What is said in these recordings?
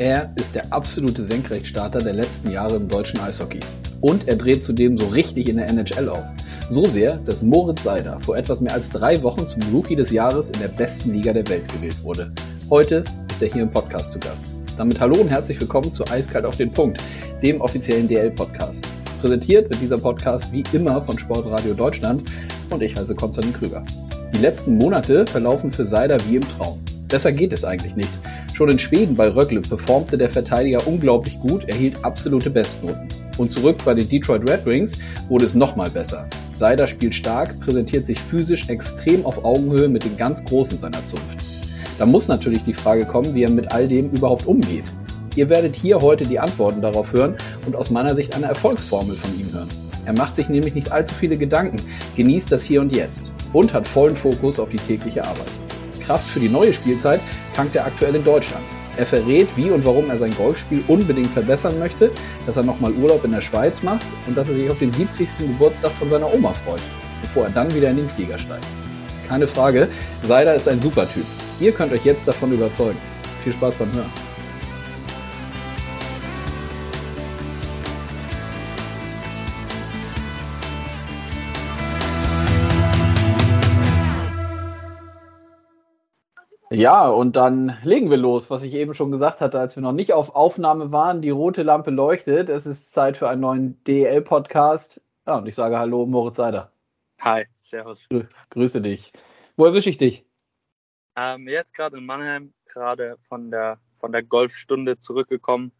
Er ist der absolute Senkrechtstarter der letzten Jahre im deutschen Eishockey. Und er dreht zudem so richtig in der NHL auf. So sehr, dass Moritz Seider vor etwas mehr als drei Wochen zum Rookie des Jahres in der besten Liga der Welt gewählt wurde. Heute ist er hier im Podcast zu Gast. Damit hallo und herzlich willkommen zu Eiskalt auf den Punkt, dem offiziellen DL-Podcast. Präsentiert wird dieser Podcast wie immer von Sportradio Deutschland und ich heiße Konstantin Krüger. Die letzten Monate verlaufen für Seider wie im Traum. Besser geht es eigentlich nicht. Schon in Schweden bei Röckle performte der Verteidiger unglaublich gut, erhielt absolute Bestnoten. Und zurück bei den Detroit Red Wings wurde es nochmal besser. Seider spielt stark, präsentiert sich physisch extrem auf Augenhöhe mit den ganz Großen seiner Zunft. Da muss natürlich die Frage kommen, wie er mit all dem überhaupt umgeht. Ihr werdet hier heute die Antworten darauf hören und aus meiner Sicht eine Erfolgsformel von ihm hören. Er macht sich nämlich nicht allzu viele Gedanken, genießt das Hier und Jetzt und hat vollen Fokus auf die tägliche Arbeit. Kraft für die neue Spielzeit tankt er aktuell in Deutschland. Er verrät, wie und warum er sein Golfspiel unbedingt verbessern möchte, dass er nochmal Urlaub in der Schweiz macht und dass er sich auf den 70. Geburtstag von seiner Oma freut, bevor er dann wieder in den Flieger steigt. Keine Frage, Seider ist ein super Typ. Ihr könnt euch jetzt davon überzeugen. Viel Spaß beim Hören. Ja, und dann legen wir los, was ich eben schon gesagt hatte, als wir noch nicht auf Aufnahme waren. Die rote Lampe leuchtet. Es ist Zeit für einen neuen DL-Podcast. Ja, und ich sage Hallo, Moritz Seider. Hi, Servus. Grü grüße dich. Wo erwische ich dich? Ähm, jetzt gerade in Mannheim, gerade von der, von der Golfstunde zurückgekommen.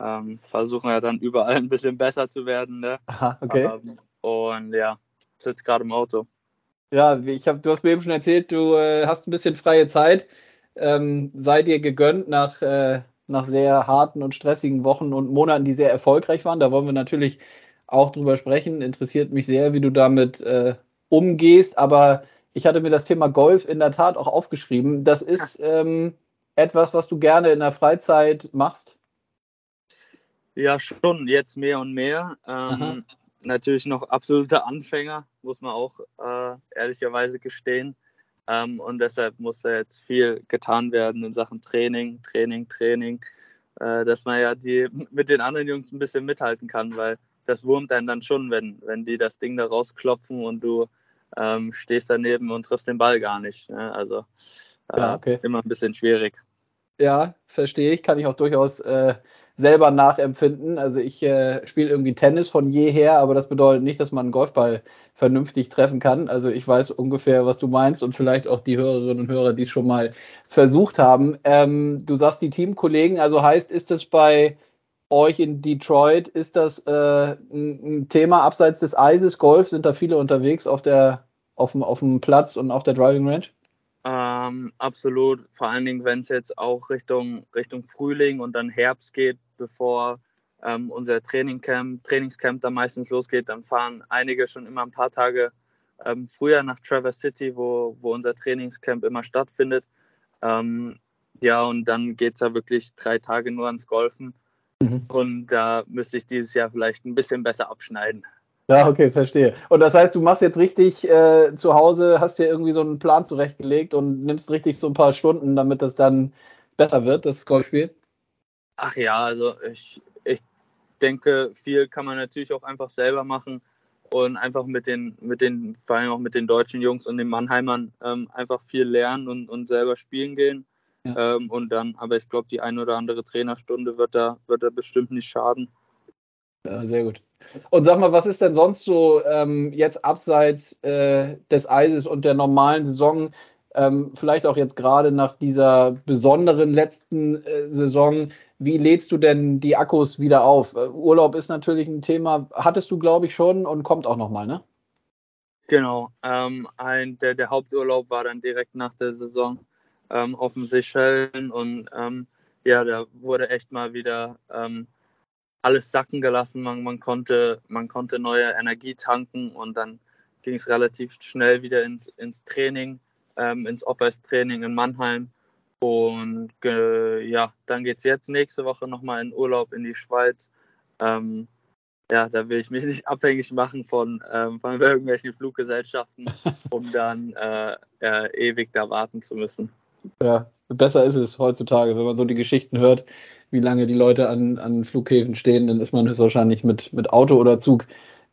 Ähm, versuchen ja dann überall ein bisschen besser zu werden. Ne? Aha, okay. Ähm, und ja, sitze gerade im Auto. Ja, ich hab, du hast mir eben schon erzählt, du äh, hast ein bisschen freie Zeit. Ähm, sei dir gegönnt nach, äh, nach sehr harten und stressigen Wochen und Monaten, die sehr erfolgreich waren. Da wollen wir natürlich auch drüber sprechen. Interessiert mich sehr, wie du damit äh, umgehst. Aber ich hatte mir das Thema Golf in der Tat auch aufgeschrieben. Das ist ähm, etwas, was du gerne in der Freizeit machst. Ja, schon, jetzt mehr und mehr. Ähm, natürlich noch absoluter Anfänger, muss man auch äh, ehrlicherweise gestehen. Ähm, und deshalb muss da jetzt viel getan werden in Sachen Training, Training, Training, äh, dass man ja die mit den anderen Jungs ein bisschen mithalten kann, weil das wurmt einen dann schon, wenn, wenn die das Ding da rausklopfen und du ähm, stehst daneben und triffst den Ball gar nicht. Ne? Also äh, ja, okay. immer ein bisschen schwierig. Ja, verstehe ich, kann ich auch durchaus äh, selber nachempfinden. Also ich äh, spiele irgendwie Tennis von jeher, aber das bedeutet nicht, dass man einen Golfball vernünftig treffen kann. Also ich weiß ungefähr, was du meinst und vielleicht auch die Hörerinnen und Hörer, die es schon mal versucht haben. Ähm, du sagst die Teamkollegen, also heißt, ist es bei euch in Detroit, ist das äh, ein, Thema abseits des Eises, Golf, sind da viele unterwegs auf der auf dem, auf dem Platz und auf der Driving Range? Ähm, absolut, vor allen Dingen, wenn es jetzt auch Richtung, Richtung Frühling und dann Herbst geht, bevor ähm, unser Trainingcamp, Trainingscamp dann meistens losgeht, dann fahren einige schon immer ein paar Tage ähm, früher nach Traverse City, wo, wo unser Trainingscamp immer stattfindet. Ähm, ja, und dann geht es ja wirklich drei Tage nur ans Golfen. Mhm. Und da müsste ich dieses Jahr vielleicht ein bisschen besser abschneiden. Ja, okay, verstehe. Und das heißt, du machst jetzt richtig äh, zu Hause, hast dir irgendwie so einen Plan zurechtgelegt und nimmst richtig so ein paar Stunden, damit das dann besser wird, das Golfspiel? Ach ja, also ich, ich denke, viel kann man natürlich auch einfach selber machen und einfach mit den, mit den, vor allem auch mit den deutschen Jungs und den Mannheimern ähm, einfach viel lernen und, und selber spielen gehen. Ja. Ähm, und dann, aber ich glaube, die eine oder andere Trainerstunde wird da, wird da bestimmt nicht schaden. Ja, sehr gut. Und sag mal, was ist denn sonst so ähm, jetzt abseits äh, des Eises und der normalen Saison, ähm, vielleicht auch jetzt gerade nach dieser besonderen letzten äh, Saison, wie lädst du denn die Akkus wieder auf? Äh, Urlaub ist natürlich ein Thema, hattest du, glaube ich, schon und kommt auch nochmal, ne? Genau. Ähm, ein, der, der Haupturlaub war dann direkt nach der Saison ähm, auf den Seychellen und ähm, ja, da wurde echt mal wieder ähm, alles sacken gelassen. Man, man, konnte, man konnte neue Energie tanken und dann ging es relativ schnell wieder ins, ins Training, ähm, ins Office-Training in Mannheim. Und äh, ja, dann geht es jetzt nächste Woche nochmal in Urlaub in die Schweiz. Ähm, ja, da will ich mich nicht abhängig machen von, ähm, von irgendwelchen Fluggesellschaften, um dann äh, äh, ewig da warten zu müssen. Ja, besser ist es heutzutage, wenn man so die Geschichten hört, wie lange die Leute an, an Flughäfen stehen, dann ist man höchstwahrscheinlich mit, mit Auto oder Zug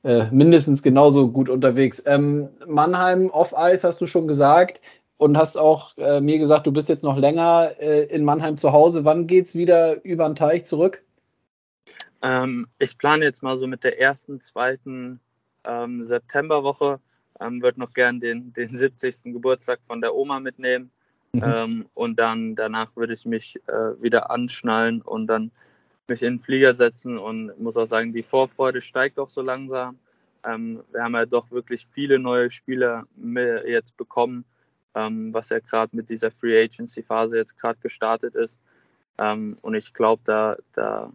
äh, mindestens genauso gut unterwegs. Ähm, Mannheim off-Eis hast du schon gesagt und hast auch äh, mir gesagt, du bist jetzt noch länger äh, in Mannheim zu Hause. Wann geht es wieder über den Teich zurück? Ähm, ich plane jetzt mal so mit der ersten, zweiten ähm, Septemberwoche. Ähm, würde noch gern den, den 70. Geburtstag von der Oma mitnehmen. Mhm. Ähm, und dann danach würde ich mich äh, wieder anschnallen und dann mich in den Flieger setzen und muss auch sagen, die Vorfreude steigt auch so langsam. Ähm, wir haben ja doch wirklich viele neue Spieler jetzt bekommen, ähm, was ja gerade mit dieser Free Agency Phase jetzt gerade gestartet ist. Ähm, und ich glaube, da, da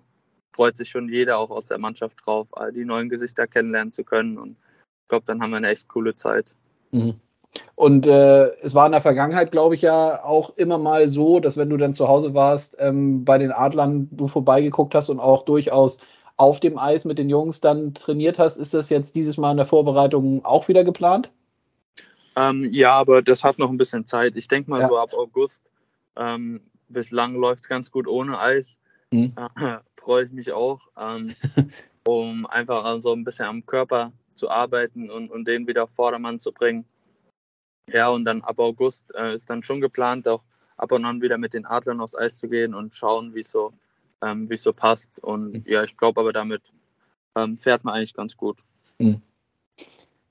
freut sich schon jeder auch aus der Mannschaft drauf, die neuen Gesichter kennenlernen zu können. Und ich glaube, dann haben wir eine echt coole Zeit. Mhm. Und äh, es war in der Vergangenheit, glaube ich, ja auch immer mal so, dass wenn du dann zu Hause warst, ähm, bei den Adlern du vorbeigeguckt hast und auch durchaus auf dem Eis mit den Jungs dann trainiert hast. Ist das jetzt dieses Mal in der Vorbereitung auch wieder geplant? Ähm, ja, aber das hat noch ein bisschen Zeit. Ich denke mal ja. so ab August. Ähm, bislang läuft es ganz gut ohne Eis. Mhm. Äh, Freue ich mich auch, ähm, um einfach so ein bisschen am Körper zu arbeiten und, und den wieder auf Vordermann zu bringen. Ja, und dann ab August äh, ist dann schon geplant, auch ab und an wieder mit den Adlern aufs Eis zu gehen und schauen, wie so, ähm, es so passt. Und mhm. ja, ich glaube aber damit ähm, fährt man eigentlich ganz gut. Mhm.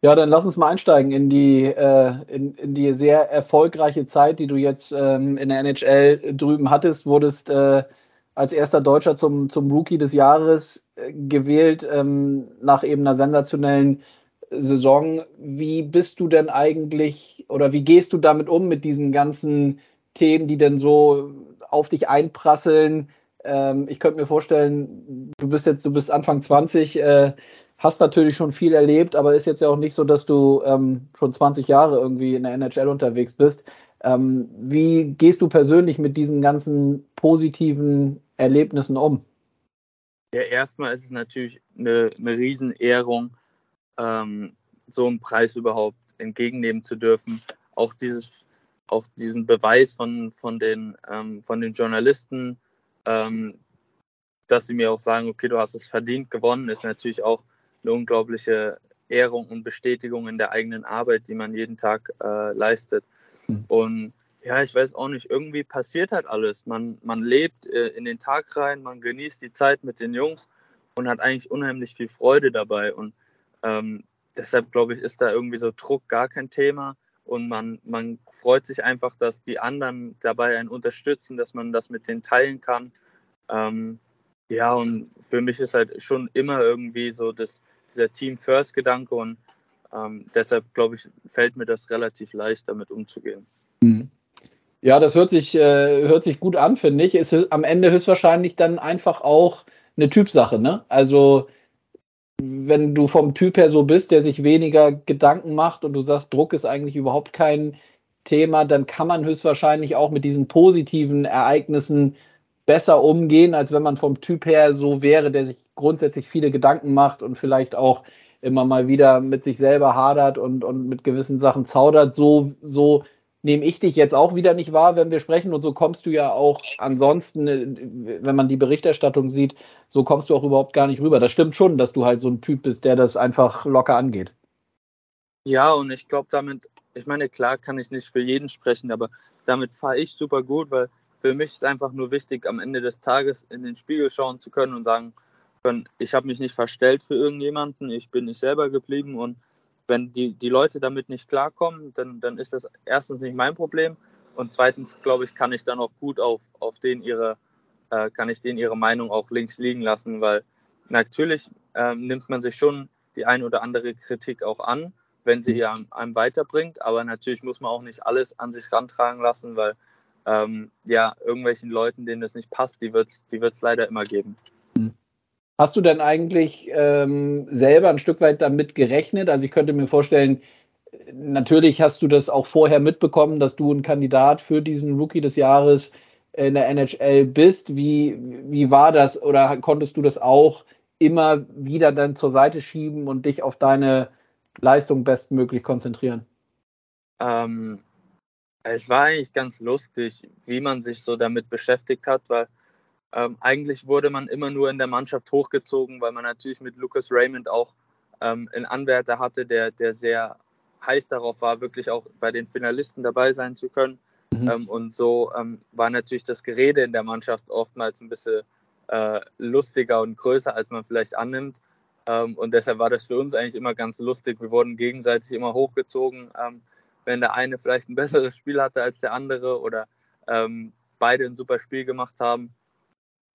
Ja, dann lass uns mal einsteigen in die, äh, in, in die sehr erfolgreiche Zeit, die du jetzt ähm, in der NHL drüben hattest. Wurdest äh, als erster Deutscher zum, zum Rookie des Jahres äh, gewählt, ähm, nach eben einer sensationellen Saison. Wie bist du denn eigentlich oder wie gehst du damit um mit diesen ganzen Themen, die denn so auf dich einprasseln? Ähm, ich könnte mir vorstellen, du bist jetzt, du bist Anfang 20, äh, hast natürlich schon viel erlebt, aber ist jetzt ja auch nicht so, dass du ähm, schon 20 Jahre irgendwie in der NHL unterwegs bist. Ähm, wie gehst du persönlich mit diesen ganzen positiven Erlebnissen um? Ja, erstmal ist es natürlich eine, eine Riesenehrung, ähm, so einen Preis überhaupt entgegennehmen zu dürfen. Auch dieses, auch diesen Beweis von, von, den, ähm, von den Journalisten, ähm, dass sie mir auch sagen, okay, du hast es verdient gewonnen, ist natürlich auch eine unglaubliche Ehrung und Bestätigung in der eigenen Arbeit, die man jeden Tag äh, leistet. Mhm. Und ja, ich weiß auch nicht, irgendwie passiert halt alles. Man, man lebt äh, in den Tag rein, man genießt die Zeit mit den Jungs und hat eigentlich unheimlich viel Freude dabei. Und ähm, deshalb glaube ich, ist da irgendwie so Druck gar kein Thema und man, man freut sich einfach, dass die anderen dabei einen unterstützen, dass man das mit denen teilen kann. Ähm, ja, und für mich ist halt schon immer irgendwie so das, dieser Team-First-Gedanke und ähm, deshalb glaube ich, fällt mir das relativ leicht, damit umzugehen. Mhm. Ja, das hört sich, äh, hört sich gut an, finde ich. Ist am Ende höchstwahrscheinlich dann einfach auch eine Typsache, ne? Also wenn du vom Typ her so bist, der sich weniger Gedanken macht und du sagst, Druck ist eigentlich überhaupt kein Thema, dann kann man höchstwahrscheinlich auch mit diesen positiven Ereignissen besser umgehen, als wenn man vom Typ her so wäre, der sich grundsätzlich viele Gedanken macht und vielleicht auch immer mal wieder mit sich selber hadert und, und mit gewissen Sachen zaudert. So, so nehme ich dich jetzt auch wieder nicht wahr, wenn wir sprechen. Und so kommst du ja auch ansonsten, äh, wenn man die Berichterstattung sieht, so kommst du auch überhaupt gar nicht rüber. Das stimmt schon, dass du halt so ein Typ bist, der das einfach locker angeht. Ja, und ich glaube damit, ich meine, klar kann ich nicht für jeden sprechen, aber damit fahre ich super gut, weil für mich ist einfach nur wichtig, am Ende des Tages in den Spiegel schauen zu können und sagen können, ich habe mich nicht verstellt für irgendjemanden, ich bin nicht selber geblieben und wenn die, die Leute damit nicht klarkommen, dann, dann ist das erstens nicht mein Problem und zweitens, glaube ich, kann ich dann auch gut auf, auf den ihre, äh, kann ich denen ihre Meinung auch links liegen lassen, weil natürlich äh, nimmt man sich schon die ein oder andere Kritik auch an, wenn sie einem, einem weiterbringt, aber natürlich muss man auch nicht alles an sich rantragen lassen, weil ähm, ja, irgendwelchen Leuten, denen das nicht passt, die wird es die wird's leider immer geben. Hast du denn eigentlich ähm, selber ein Stück weit damit gerechnet? Also ich könnte mir vorstellen, natürlich hast du das auch vorher mitbekommen, dass du ein Kandidat für diesen Rookie des Jahres in der NHL bist. Wie, wie war das oder konntest du das auch immer wieder dann zur Seite schieben und dich auf deine Leistung bestmöglich konzentrieren? Ähm, es war eigentlich ganz lustig, wie man sich so damit beschäftigt hat, weil ähm, eigentlich wurde man immer nur in der Mannschaft hochgezogen, weil man natürlich mit Lucas Raymond auch ähm, einen Anwärter hatte, der, der sehr heiß darauf war, wirklich auch bei den Finalisten dabei sein zu können. Mhm. Ähm, und so ähm, war natürlich das Gerede in der Mannschaft oftmals ein bisschen äh, lustiger und größer, als man vielleicht annimmt. Ähm, und deshalb war das für uns eigentlich immer ganz lustig. Wir wurden gegenseitig immer hochgezogen, ähm, wenn der eine vielleicht ein besseres Spiel hatte als der andere oder beide ein super Spiel gemacht haben.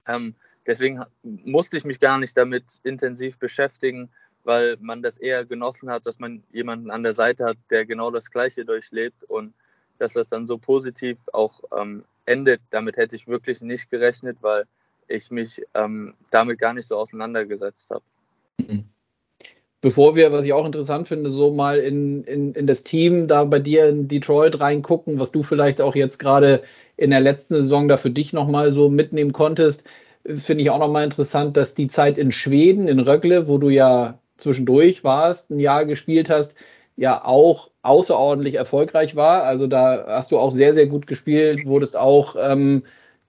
Ähm, deswegen musste ich mich gar nicht damit intensiv beschäftigen, weil man das eher genossen hat, dass man jemanden an der Seite hat, der genau das Gleiche durchlebt und dass das dann so positiv auch ähm, endet. Damit hätte ich wirklich nicht gerechnet, weil ich mich ähm, damit gar nicht so auseinandergesetzt habe. Mhm. Bevor wir, was ich auch interessant finde, so mal in, in, in das Team da bei dir in Detroit reingucken, was du vielleicht auch jetzt gerade in der letzten Saison da für dich nochmal so mitnehmen konntest, finde ich auch nochmal interessant, dass die Zeit in Schweden, in Rögle, wo du ja zwischendurch warst, ein Jahr gespielt hast, ja auch außerordentlich erfolgreich war. Also da hast du auch sehr, sehr gut gespielt, wurdest auch ähm,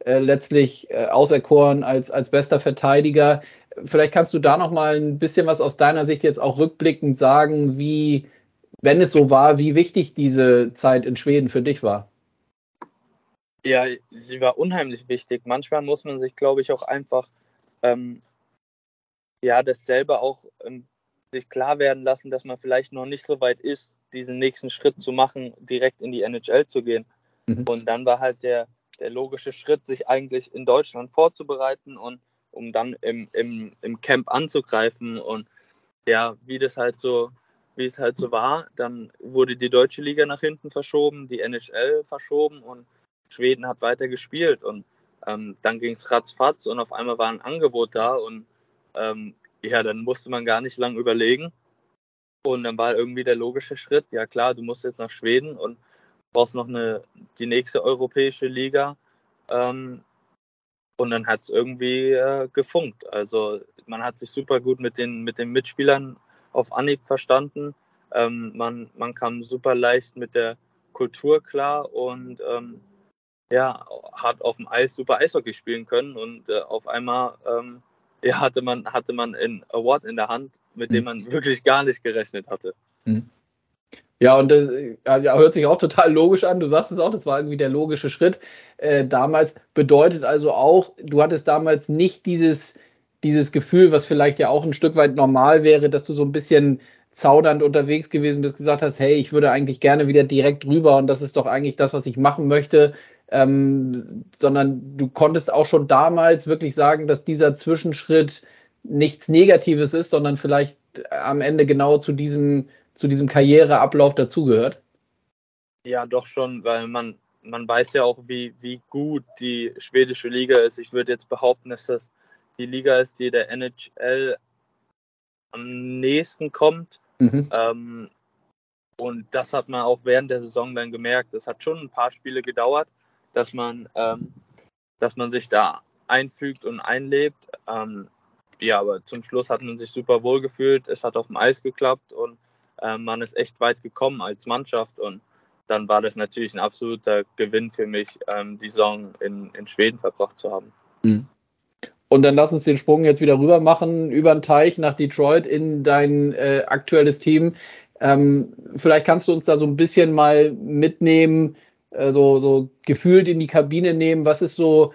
äh, letztlich äh, auserkoren als, als bester Verteidiger. Vielleicht kannst du da noch mal ein bisschen was aus deiner Sicht jetzt auch rückblickend sagen, wie, wenn es so war, wie wichtig diese Zeit in Schweden für dich war. Ja, die war unheimlich wichtig. Manchmal muss man sich, glaube ich, auch einfach ähm, ja dasselbe auch ähm, sich klar werden lassen, dass man vielleicht noch nicht so weit ist, diesen nächsten Schritt zu machen, direkt in die NHL zu gehen. Mhm. Und dann war halt der, der logische Schritt, sich eigentlich in Deutschland vorzubereiten und um dann im, im, im Camp anzugreifen. Und ja, wie das halt so, wie es halt so war, dann wurde die deutsche Liga nach hinten verschoben, die NHL verschoben und Schweden hat weiter gespielt. Und ähm, dann ging es ratzfatz und auf einmal war ein Angebot da und ähm, ja, dann musste man gar nicht lange überlegen. Und dann war irgendwie der logische Schritt, ja klar, du musst jetzt nach Schweden und brauchst noch eine, die nächste europäische Liga. Ähm, und dann hat es irgendwie äh, gefunkt. Also man hat sich super gut mit den, mit den Mitspielern auf Anhieb verstanden. Ähm, man, man kam super leicht mit der Kultur klar und ähm, ja, hat auf dem Eis super Eishockey spielen können. Und äh, auf einmal ähm, ja, hatte man, hatte man einen Award in der Hand, mit dem mhm. man wirklich gar nicht gerechnet hatte. Mhm. Ja, und das ja, hört sich auch total logisch an. Du sagst es auch, das war irgendwie der logische Schritt. Äh, damals bedeutet also auch, du hattest damals nicht dieses, dieses Gefühl, was vielleicht ja auch ein Stück weit normal wäre, dass du so ein bisschen zaudernd unterwegs gewesen bist, gesagt hast, hey, ich würde eigentlich gerne wieder direkt rüber und das ist doch eigentlich das, was ich machen möchte. Ähm, sondern du konntest auch schon damals wirklich sagen, dass dieser Zwischenschritt nichts Negatives ist, sondern vielleicht am Ende genau zu diesem zu diesem Karriereablauf dazugehört? Ja, doch schon, weil man, man weiß ja auch, wie, wie gut die schwedische Liga ist. Ich würde jetzt behaupten, dass das die Liga ist, die der NHL am nächsten kommt. Mhm. Ähm, und das hat man auch während der Saison dann gemerkt. Es hat schon ein paar Spiele gedauert, dass man, ähm, dass man sich da einfügt und einlebt. Ähm, ja, aber zum Schluss hat man sich super wohl gefühlt. Es hat auf dem Eis geklappt und äh, man ist echt weit gekommen als Mannschaft und dann war das natürlich ein absoluter Gewinn für mich, ähm, die Saison in, in Schweden verbracht zu haben. Mhm. Und dann lass uns den Sprung jetzt wieder rüber machen, über den Teich nach Detroit in dein äh, aktuelles Team. Ähm, vielleicht kannst du uns da so ein bisschen mal mitnehmen, äh, so, so gefühlt in die Kabine nehmen. Was ist so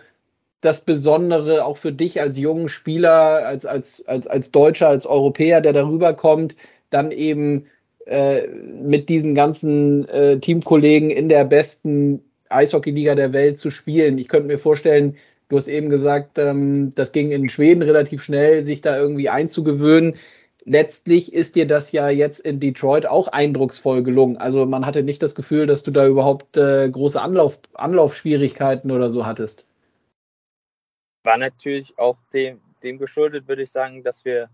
das Besondere auch für dich als jungen Spieler, als, als, als, als Deutscher, als Europäer, der darüber kommt? Dann eben äh, mit diesen ganzen äh, Teamkollegen in der besten Eishockeyliga der Welt zu spielen. Ich könnte mir vorstellen, du hast eben gesagt, ähm, das ging in Schweden relativ schnell, sich da irgendwie einzugewöhnen. Letztlich ist dir das ja jetzt in Detroit auch eindrucksvoll gelungen. Also man hatte nicht das Gefühl, dass du da überhaupt äh, große Anlauf, Anlaufschwierigkeiten oder so hattest. War natürlich auch dem, dem geschuldet, würde ich sagen, dass wir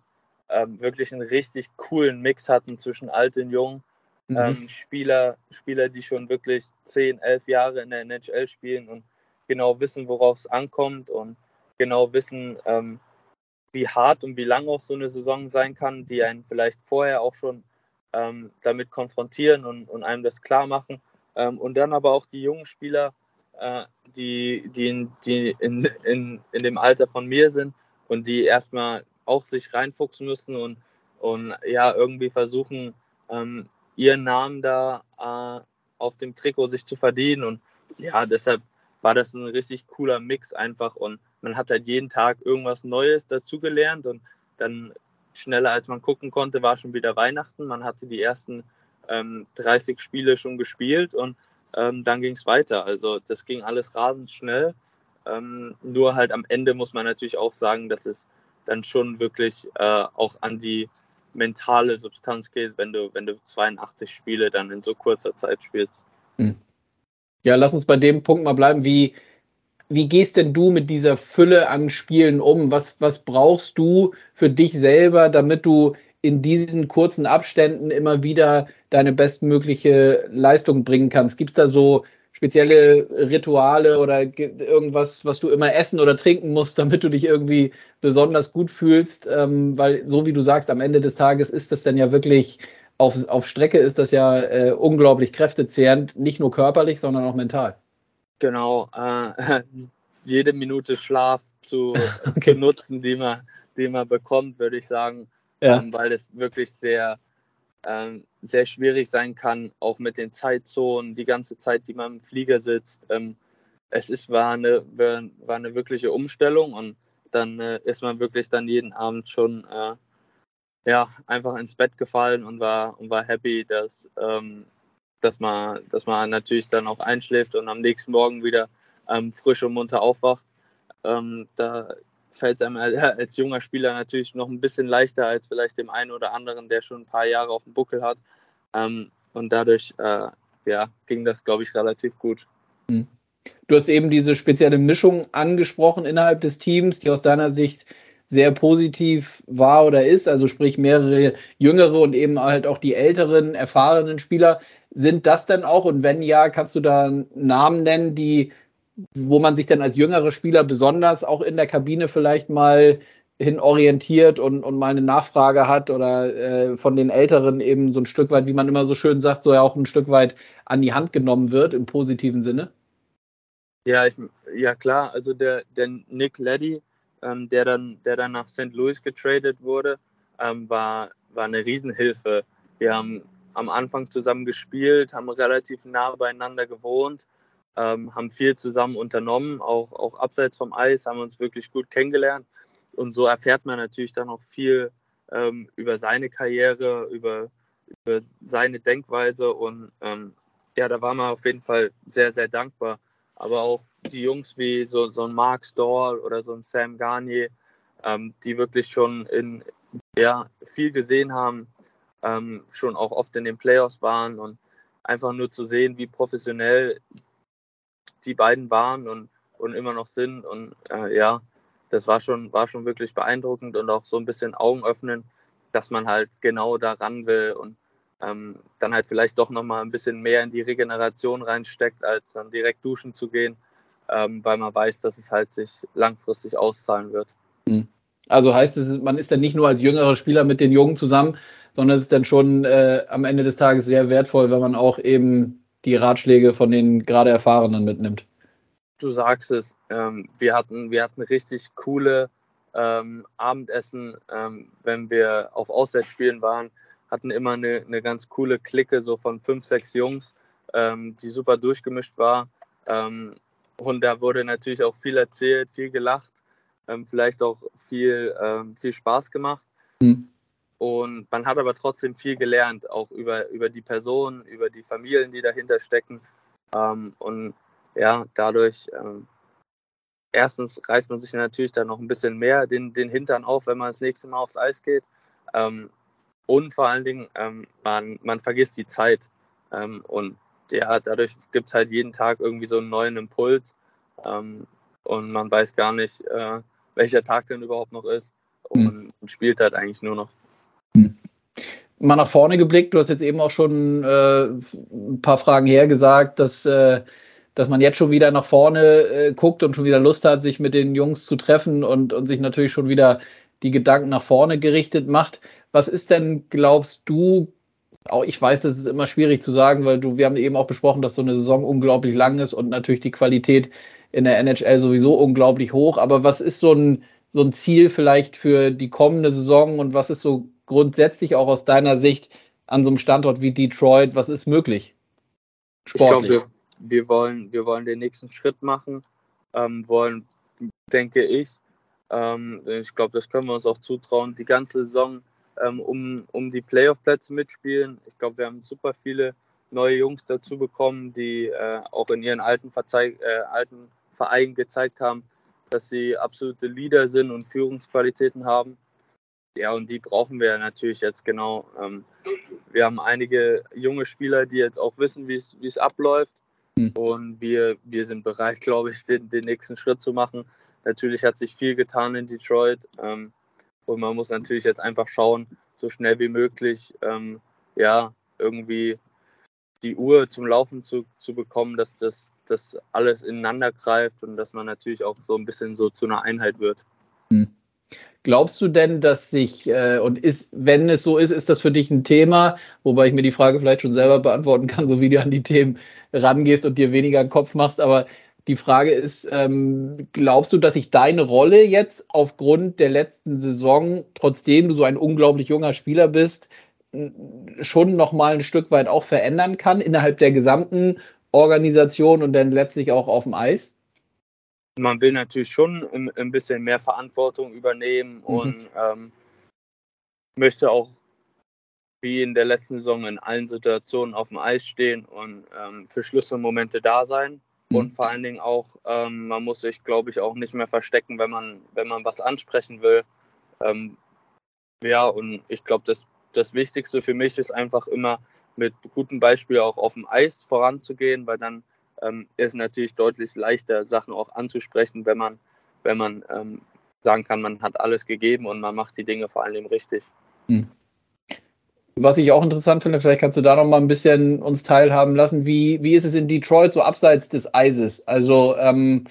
ähm, wirklich einen richtig coolen Mix hatten zwischen alt und jung. Mhm. Ähm, Spieler, Spieler, die schon wirklich 10, 11 Jahre in der NHL spielen und genau wissen, worauf es ankommt und genau wissen, ähm, wie hart und wie lang auch so eine Saison sein kann, die einen vielleicht vorher auch schon ähm, damit konfrontieren und, und, einem das klar machen. Ähm, und dann aber auch die jungen Spieler, äh, die, die, in, die in, in, in dem Alter von mir sind und die erstmal auch sich reinfuchsen müssen und, und ja, irgendwie versuchen, ähm, ihren Namen da äh, auf dem Trikot sich zu verdienen. Und ja, deshalb war das ein richtig cooler Mix einfach und man hat halt jeden Tag irgendwas Neues dazugelernt und dann schneller als man gucken konnte, war schon wieder Weihnachten. Man hatte die ersten ähm, 30 Spiele schon gespielt und ähm, dann ging es weiter. Also das ging alles rasend schnell. Ähm, nur halt am Ende muss man natürlich auch sagen, dass es dann schon wirklich äh, auch an die mentale Substanz geht, wenn du, wenn du 82 Spiele dann in so kurzer Zeit spielst. Hm. Ja, lass uns bei dem Punkt mal bleiben. Wie, wie gehst denn du mit dieser Fülle an Spielen um? Was, was brauchst du für dich selber, damit du in diesen kurzen Abständen immer wieder deine bestmögliche Leistung bringen kannst? Gibt es da so spezielle Rituale oder irgendwas, was du immer essen oder trinken musst, damit du dich irgendwie besonders gut fühlst? Ähm, weil so wie du sagst, am Ende des Tages ist das dann ja wirklich auf, auf Strecke ist das ja äh, unglaublich kräftezehrend, nicht nur körperlich, sondern auch mental. Genau, äh, jede Minute Schlaf zu, okay. zu nutzen, die man, die man bekommt, würde ich sagen, ja. ähm, weil es wirklich sehr, ähm, sehr schwierig sein kann, auch mit den Zeitzonen, die ganze Zeit, die man im Flieger sitzt. Ähm, es ist, war, eine, war eine wirkliche Umstellung und dann äh, ist man wirklich dann jeden Abend schon äh, ja, einfach ins Bett gefallen und war, und war happy, dass, ähm, dass, man, dass man natürlich dann auch einschläft und am nächsten Morgen wieder ähm, frisch und munter aufwacht. Ähm, da fällt es einem als junger Spieler natürlich noch ein bisschen leichter als vielleicht dem einen oder anderen, der schon ein paar Jahre auf dem Buckel hat. Ähm, und dadurch äh, ja, ging das, glaube ich, relativ gut. Hm. Du hast eben diese spezielle Mischung angesprochen innerhalb des Teams, die aus deiner Sicht sehr positiv war oder ist, also sprich mehrere jüngere und eben halt auch die älteren, erfahrenen Spieler. Sind das denn auch, und wenn ja, kannst du da Namen nennen, die, wo man sich dann als jüngere Spieler besonders auch in der Kabine vielleicht mal hin orientiert und, und mal eine Nachfrage hat oder äh, von den Älteren eben so ein Stück weit, wie man immer so schön sagt, so ja auch ein Stück weit an die Hand genommen wird im positiven Sinne? Ja, ich, ja klar, also der, der Nick Leddy, ähm, der, dann, der dann nach St. Louis getradet wurde, ähm, war, war eine Riesenhilfe. Wir haben am Anfang zusammen gespielt, haben relativ nah beieinander gewohnt, ähm, haben viel zusammen unternommen, auch, auch abseits vom Eis, haben uns wirklich gut kennengelernt. Und so erfährt man natürlich dann auch viel ähm, über seine Karriere, über, über seine Denkweise. Und ähm, ja, da war man auf jeden Fall sehr, sehr dankbar aber auch die Jungs wie so, so ein Mark Storr oder so ein Sam Garnier, ähm, die wirklich schon in, ja, viel gesehen haben, ähm, schon auch oft in den Playoffs waren und einfach nur zu sehen, wie professionell die beiden waren und, und immer noch sind. Und äh, ja, das war schon, war schon wirklich beeindruckend und auch so ein bisschen Augen öffnen, dass man halt genau da ran will und ähm, dann halt vielleicht doch nochmal ein bisschen mehr in die Regeneration reinsteckt, als dann direkt duschen zu gehen, ähm, weil man weiß, dass es halt sich langfristig auszahlen wird. Hm. Also heißt es, man ist dann nicht nur als jüngerer Spieler mit den Jungen zusammen, sondern es ist dann schon äh, am Ende des Tages sehr wertvoll, wenn man auch eben die Ratschläge von den gerade Erfahrenen mitnimmt. Du sagst es, ähm, wir, hatten, wir hatten richtig coole ähm, Abendessen, ähm, wenn wir auf Auswärtsspielen waren hatten immer eine, eine ganz coole Clique so von fünf, sechs Jungs, ähm, die super durchgemischt war. Ähm, und da wurde natürlich auch viel erzählt, viel gelacht, ähm, vielleicht auch viel, viel Spaß gemacht. Mhm. Und man hat aber trotzdem viel gelernt, auch über, über die Personen, über die Familien, die dahinter stecken. Ähm, und ja, dadurch, ähm, erstens reißt man sich natürlich dann noch ein bisschen mehr den, den Hintern auf, wenn man das nächste Mal aufs Eis geht. Ähm, und vor allen Dingen, ähm, man, man vergisst die Zeit. Ähm, und ja, dadurch gibt es halt jeden Tag irgendwie so einen neuen Impuls. Ähm, und man weiß gar nicht, äh, welcher Tag denn überhaupt noch ist. Und, mhm. und spielt halt eigentlich nur noch. Mhm. Mal nach vorne geblickt, du hast jetzt eben auch schon äh, ein paar Fragen hergesagt, dass, äh, dass man jetzt schon wieder nach vorne äh, guckt und schon wieder Lust hat, sich mit den Jungs zu treffen und, und sich natürlich schon wieder die Gedanken nach vorne gerichtet macht. Was ist denn, glaubst du, auch ich weiß, das ist immer schwierig zu sagen, weil du, wir haben eben auch besprochen, dass so eine Saison unglaublich lang ist und natürlich die Qualität in der NHL sowieso unglaublich hoch. Aber was ist so ein, so ein Ziel vielleicht für die kommende Saison und was ist so grundsätzlich auch aus deiner Sicht an so einem Standort wie Detroit, was ist möglich? Sportlich. Ich glaube, wir, wir, wollen, wir wollen den nächsten Schritt machen, ähm, wollen, denke ich, ähm, ich glaube, das können wir uns auch zutrauen, die ganze Saison ähm, um, um die Playoff-Plätze mitspielen. Ich glaube, wir haben super viele neue Jungs dazu bekommen, die äh, auch in ihren alten, Verzeih äh, alten Vereinen gezeigt haben, dass sie absolute Leader sind und Führungsqualitäten haben. Ja, und die brauchen wir natürlich jetzt genau. Ähm, wir haben einige junge Spieler, die jetzt auch wissen, wie es abläuft. Mhm. Und wir, wir sind bereit, glaube ich, den, den nächsten Schritt zu machen. Natürlich hat sich viel getan in Detroit. Ähm, und man muss natürlich jetzt einfach schauen, so schnell wie möglich, ähm, ja, irgendwie die Uhr zum Laufen zu, zu bekommen, dass das dass alles ineinander greift und dass man natürlich auch so ein bisschen so zu einer Einheit wird. Hm. Glaubst du denn, dass sich, äh, und ist, wenn es so ist, ist das für dich ein Thema, wobei ich mir die Frage vielleicht schon selber beantworten kann, so wie du an die Themen rangehst und dir weniger einen Kopf machst, aber die Frage ist, ähm, glaubst du, dass sich deine Rolle jetzt aufgrund der letzten Saison, trotzdem du so ein unglaublich junger Spieler bist, schon nochmal ein Stück weit auch verändern kann innerhalb der gesamten Organisation und dann letztlich auch auf dem Eis? Man will natürlich schon ein, ein bisschen mehr Verantwortung übernehmen mhm. und ähm, möchte auch wie in der letzten Saison in allen Situationen auf dem Eis stehen und ähm, für Schlüsselmomente da sein. Mhm. Und vor allen Dingen auch, ähm, man muss sich, glaube ich, auch nicht mehr verstecken, wenn man, wenn man was ansprechen will. Ähm, ja, und ich glaube, das, das Wichtigste für mich ist einfach immer mit gutem Beispiel auch auf dem Eis voranzugehen, weil dann ähm, ist es natürlich deutlich leichter, Sachen auch anzusprechen, wenn man, wenn man ähm, sagen kann, man hat alles gegeben und man macht die Dinge vor allem richtig. Mhm. Was ich auch interessant finde, vielleicht kannst du da noch mal ein bisschen uns teilhaben lassen. Wie, wie ist es in Detroit so abseits des Eises? Also ähm,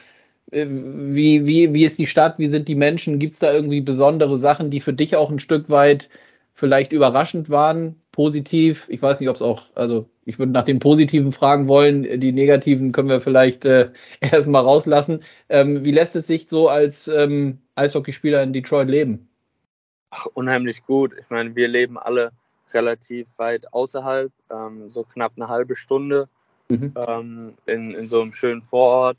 äh, wie, wie, wie ist die Stadt? Wie sind die Menschen? Gibt es da irgendwie besondere Sachen, die für dich auch ein Stück weit vielleicht überraschend waren? Positiv? Ich weiß nicht, ob es auch, also ich würde nach den Positiven fragen wollen. Die Negativen können wir vielleicht äh, erstmal rauslassen. Ähm, wie lässt es sich so als ähm, Eishockeyspieler in Detroit leben? Ach, unheimlich gut. Ich meine, wir leben alle relativ weit außerhalb, ähm, so knapp eine halbe Stunde mhm. ähm, in, in so einem schönen Vorort.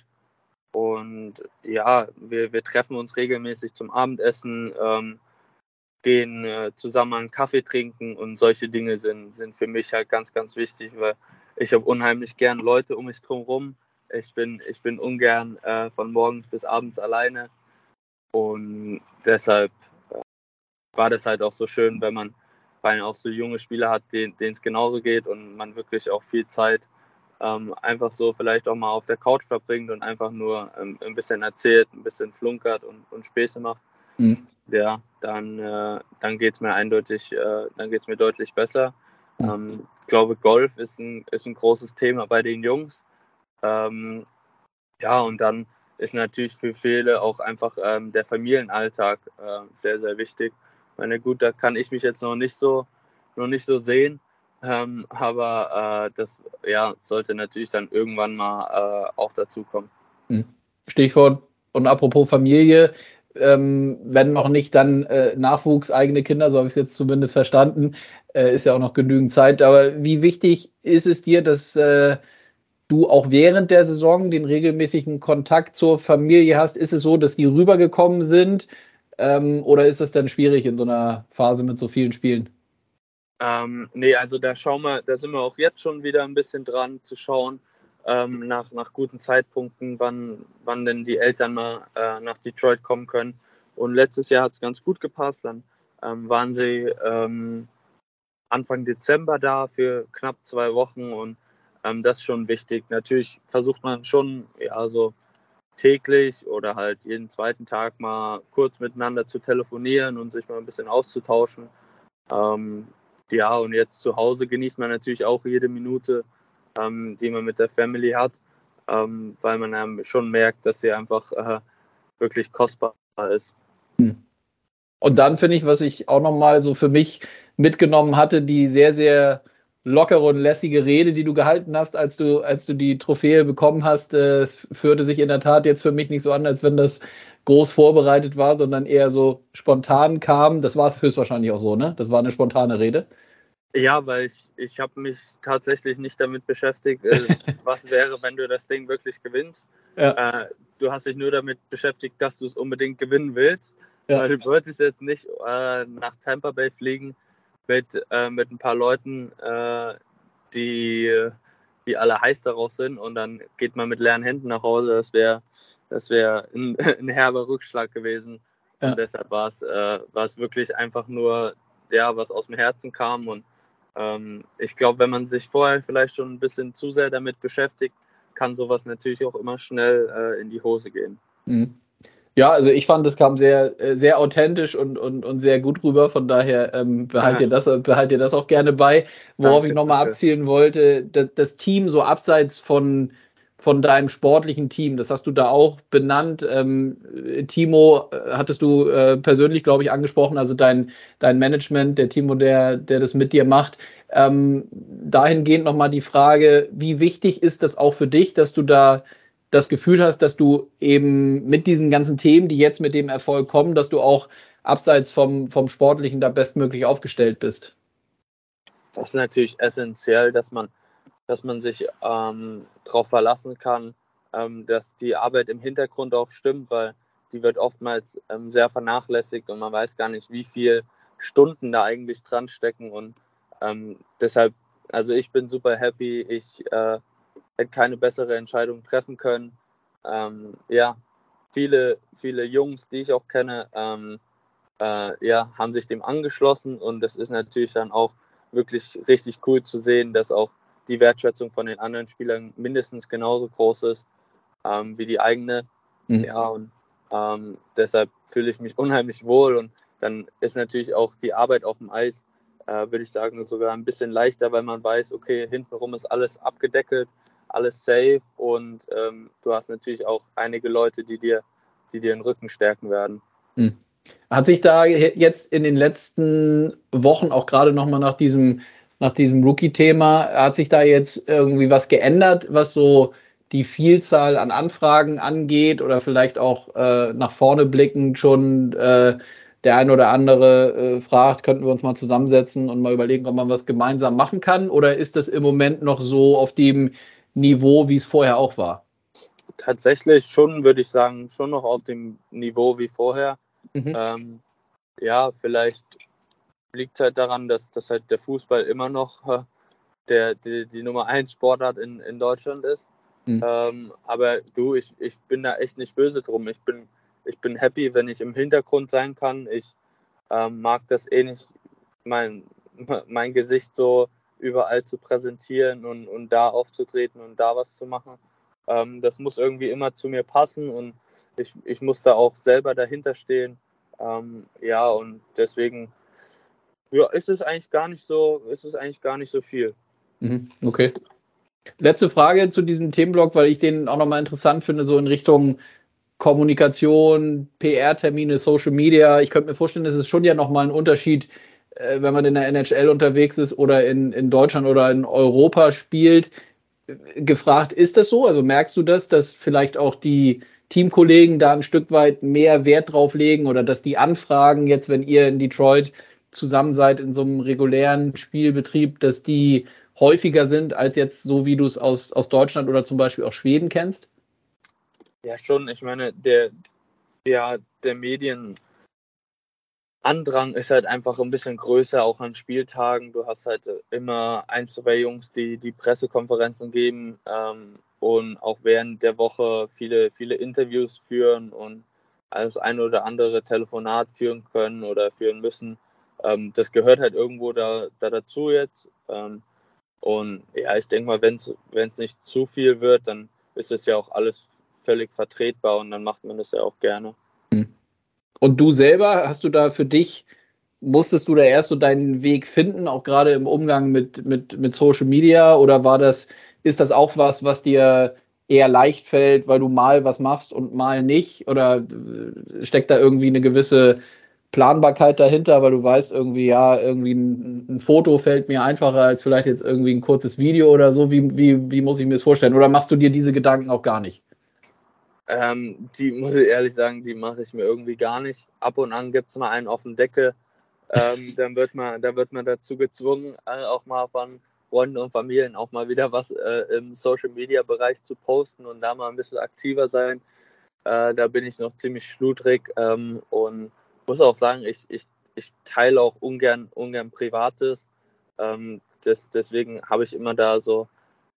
Und ja, wir, wir treffen uns regelmäßig zum Abendessen, ähm, gehen äh, zusammen einen Kaffee trinken und solche Dinge sind, sind für mich halt ganz, ganz wichtig, weil ich habe unheimlich gern Leute um mich drum Ich bin, ich bin ungern äh, von morgens bis abends alleine. Und deshalb äh, war das halt auch so schön, wenn man weil auch so junge Spieler hat, denen es genauso geht und man wirklich auch viel Zeit ähm, einfach so vielleicht auch mal auf der Couch verbringt und einfach nur ähm, ein bisschen erzählt, ein bisschen flunkert und, und Späße macht. Mhm. Ja, dann, äh, dann geht es mir eindeutig, äh, dann geht mir deutlich besser. Mhm. Ähm, ich glaube, Golf ist ein, ist ein großes Thema bei den Jungs. Ähm, ja, und dann ist natürlich für viele auch einfach ähm, der Familienalltag äh, sehr, sehr wichtig meine, gut, da kann ich mich jetzt noch nicht so, noch nicht so sehen. Ähm, aber äh, das ja, sollte natürlich dann irgendwann mal äh, auch dazukommen. Hm. Stichwort und apropos Familie, ähm, wenn noch nicht dann äh, Nachwuchs, eigene Kinder, so habe ich es jetzt zumindest verstanden, äh, ist ja auch noch genügend Zeit. Aber wie wichtig ist es dir, dass äh, du auch während der Saison den regelmäßigen Kontakt zur Familie hast? Ist es so, dass die rübergekommen sind? Ähm, oder ist es dann schwierig in so einer Phase mit so vielen Spielen? Ähm, nee, also da schauen wir, da sind wir auch jetzt schon wieder ein bisschen dran zu schauen, ähm, nach, nach guten Zeitpunkten, wann, wann denn die Eltern mal äh, nach Detroit kommen können. Und letztes Jahr hat es ganz gut gepasst. Dann ähm, waren sie ähm, Anfang Dezember da für knapp zwei Wochen und ähm, das ist schon wichtig. Natürlich versucht man schon, ja, so täglich oder halt jeden zweiten Tag mal kurz miteinander zu telefonieren und sich mal ein bisschen auszutauschen. Ähm, ja, und jetzt zu Hause genießt man natürlich auch jede Minute, ähm, die man mit der Family hat, ähm, weil man schon merkt, dass sie einfach äh, wirklich kostbar ist. Hm. Und dann finde ich, was ich auch nochmal so für mich mitgenommen hatte, die sehr, sehr lockere und lässige Rede, die du gehalten hast, als du, als du die Trophäe bekommen hast. Äh, es führte sich in der Tat jetzt für mich nicht so an, als wenn das groß vorbereitet war, sondern eher so spontan kam. Das war es höchstwahrscheinlich auch so, ne? Das war eine spontane Rede. Ja, weil ich, ich habe mich tatsächlich nicht damit beschäftigt, äh, was wäre, wenn du das Ding wirklich gewinnst. Ja. Äh, du hast dich nur damit beschäftigt, dass du es unbedingt gewinnen willst. Ja. Weil du wolltest jetzt nicht äh, nach Tampa Bay fliegen mit, äh, mit ein paar Leuten, äh, die, die alle heiß darauf sind und dann geht man mit leeren Händen nach Hause. Das wäre das wär ein, ein herber Rückschlag gewesen. Ja. Und deshalb war es äh, wirklich einfach nur, ja, was aus dem Herzen kam. Und ähm, ich glaube, wenn man sich vorher vielleicht schon ein bisschen zu sehr damit beschäftigt, kann sowas natürlich auch immer schnell äh, in die Hose gehen. Mhm. Ja, also ich fand, es kam sehr, äh, sehr authentisch und, und, und sehr gut rüber. Von daher ähm, behalt, ja. ihr das, behalt ihr das auch gerne bei. Worauf danke, ich nochmal abzielen wollte, das, das, Team so abseits von, von deinem sportlichen Team, das hast du da auch benannt. Ähm, Timo äh, hattest du äh, persönlich, glaube ich, angesprochen, also dein, dein Management, der Timo, der, der das mit dir macht. Ähm, dahingehend nochmal die Frage, wie wichtig ist das auch für dich, dass du da das Gefühl hast, dass du eben mit diesen ganzen Themen, die jetzt mit dem Erfolg kommen, dass du auch abseits vom, vom Sportlichen da bestmöglich aufgestellt bist? Das ist natürlich essentiell, dass man, dass man sich ähm, darauf verlassen kann, ähm, dass die Arbeit im Hintergrund auch stimmt, weil die wird oftmals ähm, sehr vernachlässigt und man weiß gar nicht, wie viele Stunden da eigentlich dran stecken. Und ähm, deshalb, also ich bin super happy. Ich äh, hätte keine bessere Entscheidung treffen können. Ähm, ja, viele, viele Jungs, die ich auch kenne, ähm, äh, ja, haben sich dem angeschlossen und das ist natürlich dann auch wirklich richtig cool zu sehen, dass auch die Wertschätzung von den anderen Spielern mindestens genauso groß ist ähm, wie die eigene. Mhm. Ja, und ähm, deshalb fühle ich mich unheimlich wohl und dann ist natürlich auch die Arbeit auf dem Eis, äh, würde ich sagen, sogar ein bisschen leichter, weil man weiß, okay, hintenrum ist alles abgedeckelt alles safe und ähm, du hast natürlich auch einige Leute, die dir, die dir den Rücken stärken werden. Hm. Hat sich da jetzt in den letzten Wochen auch gerade nochmal nach diesem, nach diesem Rookie-Thema, hat sich da jetzt irgendwie was geändert, was so die Vielzahl an Anfragen angeht oder vielleicht auch äh, nach vorne blickend schon äh, der ein oder andere äh, fragt, könnten wir uns mal zusammensetzen und mal überlegen, ob man was gemeinsam machen kann? Oder ist das im Moment noch so auf dem Niveau, wie es vorher auch war? Tatsächlich schon, würde ich sagen, schon noch auf dem Niveau wie vorher. Mhm. Ähm, ja, vielleicht liegt halt daran, dass, dass halt der Fußball immer noch äh, der, die, die Nummer 1 Sportart in, in Deutschland ist. Mhm. Ähm, aber du, ich, ich bin da echt nicht böse drum. Ich bin, ich bin happy, wenn ich im Hintergrund sein kann. Ich ähm, mag das eh nicht, mein, mein Gesicht so überall zu präsentieren und, und da aufzutreten und da was zu machen. Ähm, das muss irgendwie immer zu mir passen und ich, ich muss da auch selber dahinter stehen. Ähm, ja, und deswegen ja, ist es eigentlich gar nicht so, ist es eigentlich gar nicht so viel. Mhm, okay. Letzte Frage zu diesem Themenblock, weil ich den auch nochmal interessant finde, so in Richtung Kommunikation, PR-Termine, Social Media. Ich könnte mir vorstellen, es ist schon ja nochmal ein Unterschied, äh, wenn man in der NHL unterwegs ist oder in, in Deutschland oder in Europa spielt, gefragt, ist das so? Also merkst du das, dass vielleicht auch die Teamkollegen da ein Stück weit mehr Wert drauf legen oder dass die Anfragen jetzt, wenn ihr in Detroit zusammen seid in so einem regulären Spielbetrieb, dass die häufiger sind als jetzt so, wie du es aus, aus Deutschland oder zum Beispiel auch Schweden kennst? Ja, schon. Ich meine, der, ja, der Medien, Andrang ist halt einfach ein bisschen größer, auch an Spieltagen. Du hast halt äh, immer ein, zwei Jungs, die die Pressekonferenzen geben ähm, und auch während der Woche viele, viele Interviews führen und das ein oder andere Telefonat führen können oder führen müssen. Ähm, das gehört halt irgendwo da, da dazu jetzt. Ähm, und ja, ich denke mal, wenn es nicht zu viel wird, dann ist es ja auch alles völlig vertretbar und dann macht man das ja auch gerne. Und du selber, hast du da für dich, musstest du da erst so deinen Weg finden, auch gerade im Umgang mit, mit, mit Social Media? Oder war das, ist das auch was, was dir eher leicht fällt, weil du mal was machst und mal nicht? Oder steckt da irgendwie eine gewisse Planbarkeit dahinter, weil du weißt irgendwie, ja, irgendwie ein, ein, Foto fällt mir einfacher als vielleicht jetzt irgendwie ein kurzes Video oder so. Wie, wie, wie muss ich mir das vorstellen? Oder machst du dir diese Gedanken auch gar nicht? Ähm, die muss ich ehrlich sagen, die mache ich mir irgendwie gar nicht. Ab und an gibt es mal einen auf dem Deckel. Ähm, dann, wird man, dann wird man dazu gezwungen, äh, auch mal von Freunden und Familien auch mal wieder was äh, im Social Media Bereich zu posten und da mal ein bisschen aktiver sein. Äh, da bin ich noch ziemlich schludrig ähm, und muss auch sagen, ich, ich, ich teile auch ungern, ungern Privates. Ähm, das, deswegen habe ich immer da so,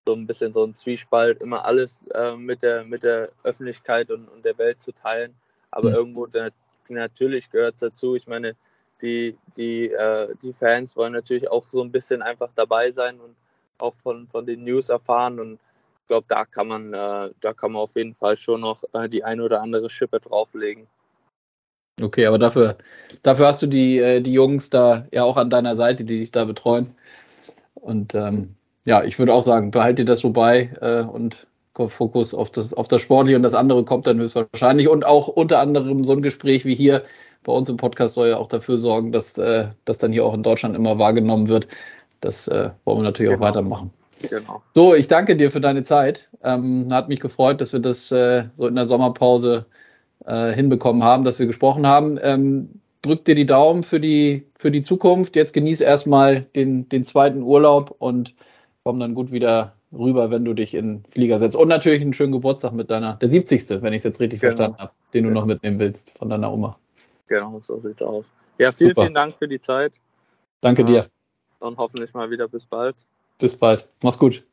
so ein bisschen so ein Zwiespalt, immer alles äh, mit, der, mit der Öffentlichkeit und, und der Welt zu teilen. Aber mhm. irgendwo der, natürlich gehört es dazu. Ich meine, die, die, äh, die Fans wollen natürlich auch so ein bisschen einfach dabei sein und auch von, von den News erfahren. Und ich glaube, da kann man, äh, da kann man auf jeden Fall schon noch äh, die eine oder andere Schippe drauflegen. Okay, aber dafür, dafür hast du die, äh, die Jungs da ja auch an deiner Seite, die dich da betreuen. Und ähm, ja, ich würde auch sagen, behalte dir das so bei äh, und Fokus auf das, auf das Sportliche und das andere kommt dann höchstwahrscheinlich. Und auch unter anderem so ein Gespräch wie hier bei uns im Podcast soll ja auch dafür sorgen, dass äh, das dann hier auch in Deutschland immer wahrgenommen wird. Das äh, wollen wir natürlich genau. auch weitermachen. Genau. So, ich danke dir für deine Zeit. Ähm, hat mich gefreut, dass wir das äh, so in der Sommerpause äh, hinbekommen haben, dass wir gesprochen haben. Ähm, drück dir die Daumen für die, für die Zukunft. Jetzt genieße erstmal den, den zweiten Urlaub und komm dann gut wieder rüber, wenn du dich in Flieger setzt. Und natürlich einen schönen Geburtstag mit deiner, der 70. wenn ich es jetzt richtig genau. verstanden habe, den du genau. noch mitnehmen willst von deiner Oma. Genau, so sieht's aus. Ja, vielen, Super. vielen Dank für die Zeit. Danke dir. Und hoffentlich mal wieder bis bald. Bis bald. Mach's gut.